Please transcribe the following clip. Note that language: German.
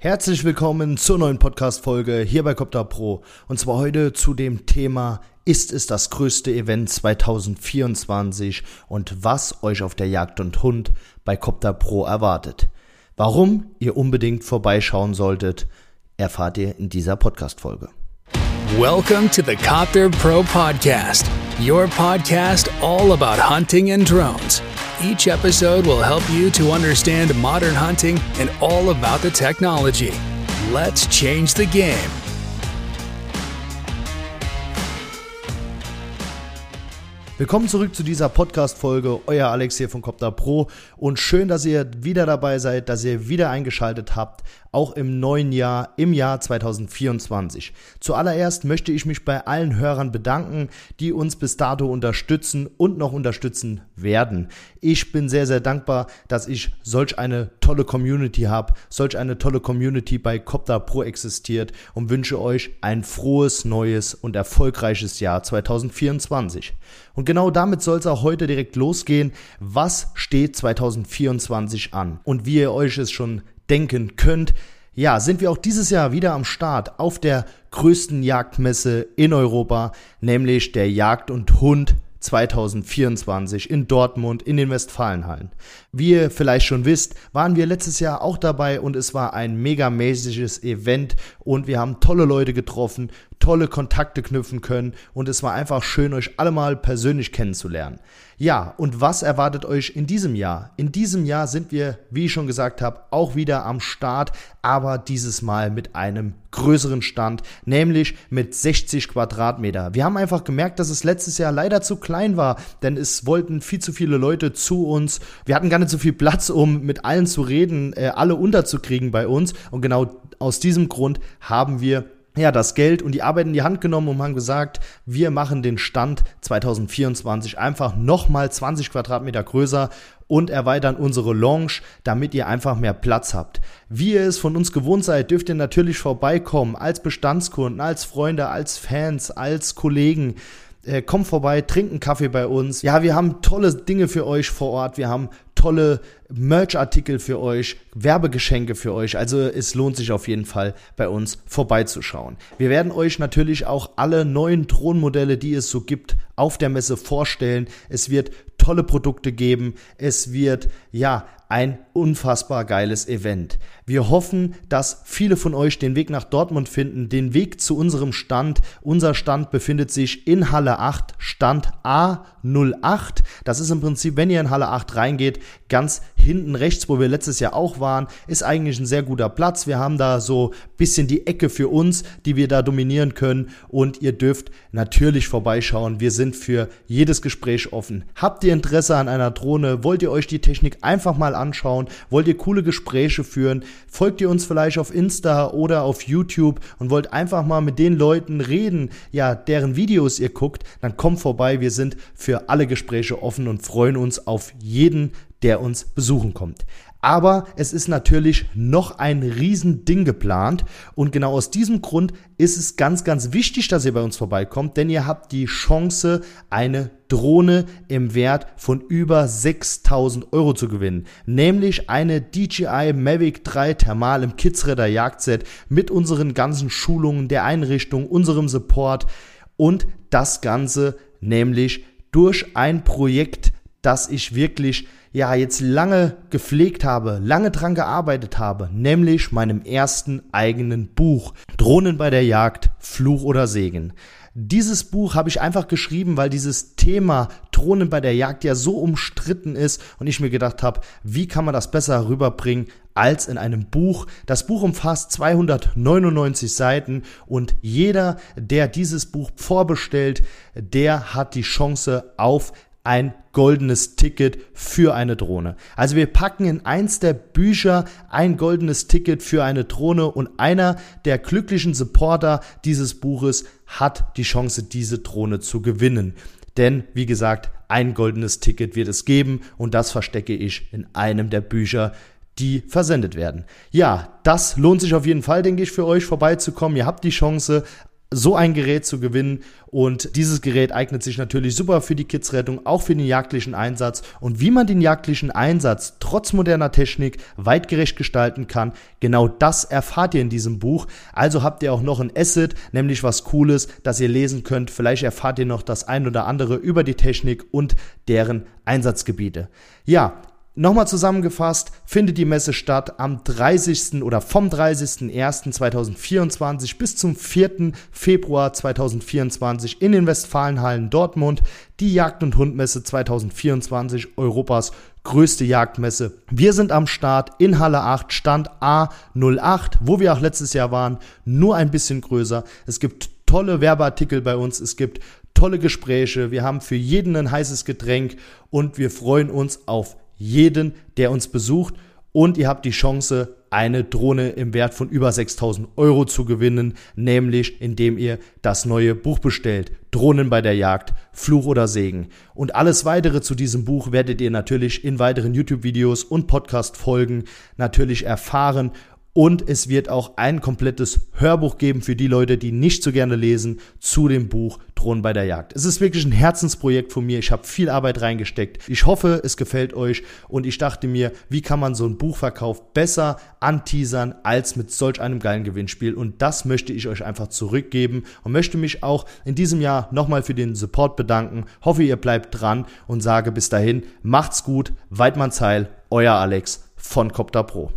Herzlich willkommen zur neuen Podcast-Folge hier bei Copter Pro. Und zwar heute zu dem Thema, ist es das größte Event 2024 und was euch auf der Jagd und Hund bei Copter Pro erwartet. Warum ihr unbedingt vorbeischauen solltet, erfahrt ihr in dieser Podcast-Folge. Welcome to the Copter Pro Podcast, your podcast all about hunting and drones. Each episode will help you to understand modern hunting and all about the technology. Let's change the game. Willkommen zurück zu dieser Podcast-Folge. Euer Alex hier von Copter Pro. Und schön, dass ihr wieder dabei seid, dass ihr wieder eingeschaltet habt, auch im neuen Jahr, im Jahr 2024. Zuallererst möchte ich mich bei allen Hörern bedanken, die uns bis dato unterstützen und noch unterstützen werden. Ich bin sehr, sehr dankbar, dass ich solch eine tolle Community habe, solch eine tolle Community bei Copter Pro existiert und wünsche euch ein frohes, neues und erfolgreiches Jahr 2024. Und genau damit soll es auch heute direkt losgehen. Was steht 2024 an? Und wie ihr euch es schon denken könnt, ja, sind wir auch dieses Jahr wieder am Start auf der größten Jagdmesse in Europa, nämlich der Jagd und Hund 2024 in Dortmund in den Westfalenhallen. Wie ihr vielleicht schon wisst, waren wir letztes Jahr auch dabei und es war ein megamäßiges Event und wir haben tolle Leute getroffen, tolle Kontakte knüpfen können und es war einfach schön, euch alle mal persönlich kennenzulernen. Ja, und was erwartet euch in diesem Jahr? In diesem Jahr sind wir, wie ich schon gesagt habe, auch wieder am Start, aber dieses Mal mit einem größeren Stand, nämlich mit 60 Quadratmeter. Wir haben einfach gemerkt, dass es letztes Jahr leider zu klein war, denn es wollten viel zu viele Leute zu uns. Wir hatten gar nicht so viel Platz, um mit allen zu reden, äh, alle unterzukriegen bei uns. Und genau aus diesem Grund haben wir ja, das Geld und die Arbeit in die Hand genommen und haben gesagt, wir machen den Stand 2024 einfach nochmal 20 Quadratmeter größer und erweitern unsere Lounge, damit ihr einfach mehr Platz habt. Wie ihr es von uns gewohnt seid, dürft ihr natürlich vorbeikommen, als Bestandskunden, als Freunde, als Fans, als Kollegen. Äh, kommt vorbei, trinkt einen Kaffee bei uns. Ja, wir haben tolle Dinge für euch vor Ort. Wir haben tolle Merch-Artikel für euch, Werbegeschenke für euch. Also es lohnt sich auf jeden Fall bei uns vorbeizuschauen. Wir werden euch natürlich auch alle neuen Drohnenmodelle, die es so gibt, auf der Messe vorstellen. Es wird tolle Produkte geben. Es wird ja ein unfassbar geiles Event. Wir hoffen, dass viele von euch den Weg nach Dortmund finden, den Weg zu unserem Stand. Unser Stand befindet sich in Halle 8, Stand A08. Das ist im Prinzip, wenn ihr in Halle 8 reingeht, ganz hinten rechts, wo wir letztes Jahr auch waren, ist eigentlich ein sehr guter Platz. Wir haben da so ein bisschen die Ecke für uns, die wir da dominieren können und ihr dürft natürlich vorbeischauen. Wir sind für jedes Gespräch offen. Habt ihr Interesse an einer Drohne? Wollt ihr euch die Technik einfach mal anschauen? Wollt ihr coole Gespräche führen? Folgt ihr uns vielleicht auf Insta oder auf YouTube und wollt einfach mal mit den Leuten reden, ja, deren Videos ihr guckt? Dann kommt vorbei. Wir sind für alle Gespräche offen und freuen uns auf jeden, der uns besuchen kommt. Aber es ist natürlich noch ein Riesending geplant und genau aus diesem Grund ist es ganz, ganz wichtig, dass ihr bei uns vorbeikommt, denn ihr habt die Chance, eine Drohne im Wert von über 6000 Euro zu gewinnen. Nämlich eine DJI Mavic 3 Thermal im Kidsredder Jagdset mit unseren ganzen Schulungen, der Einrichtung, unserem Support und das Ganze nämlich durch ein Projekt, das ich wirklich ja jetzt lange gepflegt habe, lange dran gearbeitet habe, nämlich meinem ersten eigenen Buch Drohnen bei der Jagd, Fluch oder Segen. Dieses Buch habe ich einfach geschrieben, weil dieses Thema Drohnen bei der Jagd ja so umstritten ist und ich mir gedacht habe, wie kann man das besser rüberbringen als in einem Buch. Das Buch umfasst 299 Seiten und jeder, der dieses Buch vorbestellt, der hat die Chance auf ein goldenes Ticket für eine Drohne. Also wir packen in eins der Bücher ein goldenes Ticket für eine Drohne und einer der glücklichen Supporter dieses Buches hat die Chance, diese Drohne zu gewinnen. Denn, wie gesagt, ein goldenes Ticket wird es geben und das verstecke ich in einem der Bücher, die versendet werden. Ja, das lohnt sich auf jeden Fall, denke ich, für euch vorbeizukommen. Ihr habt die Chance, so ein Gerät zu gewinnen. Und dieses Gerät eignet sich natürlich super für die Kidsrettung, auch für den jagdlichen Einsatz. Und wie man den jagdlichen Einsatz trotz moderner Technik weitgerecht gestalten kann, genau das erfahrt ihr in diesem Buch. Also habt ihr auch noch ein Asset, nämlich was Cooles, das ihr lesen könnt. Vielleicht erfahrt ihr noch das ein oder andere über die Technik und deren Einsatzgebiete. Ja, Nochmal zusammengefasst, findet die Messe statt am 30. oder vom 30.01.2024 bis zum 4. Februar 2024 in den Westfalenhallen Dortmund. Die Jagd- und Hundmesse 2024, Europas größte Jagdmesse. Wir sind am Start in Halle 8, Stand A08, wo wir auch letztes Jahr waren, nur ein bisschen größer. Es gibt tolle Werbeartikel bei uns, es gibt tolle Gespräche, wir haben für jeden ein heißes Getränk und wir freuen uns auf jeden, der uns besucht. Und ihr habt die Chance, eine Drohne im Wert von über 6000 Euro zu gewinnen, nämlich indem ihr das neue Buch bestellt. Drohnen bei der Jagd, Fluch oder Segen. Und alles weitere zu diesem Buch werdet ihr natürlich in weiteren YouTube-Videos und Podcast-Folgen natürlich erfahren. Und es wird auch ein komplettes Hörbuch geben für die Leute, die nicht so gerne lesen, zu dem Buch Drohnen bei der Jagd. Es ist wirklich ein Herzensprojekt von mir. Ich habe viel Arbeit reingesteckt. Ich hoffe, es gefällt euch. Und ich dachte mir, wie kann man so einen Buchverkauf besser anteasern als mit solch einem geilen Gewinnspiel? Und das möchte ich euch einfach zurückgeben und möchte mich auch in diesem Jahr nochmal für den Support bedanken. Hoffe, ihr bleibt dran und sage bis dahin, macht's gut, Weidmanns Heil, euer Alex von Copter Pro.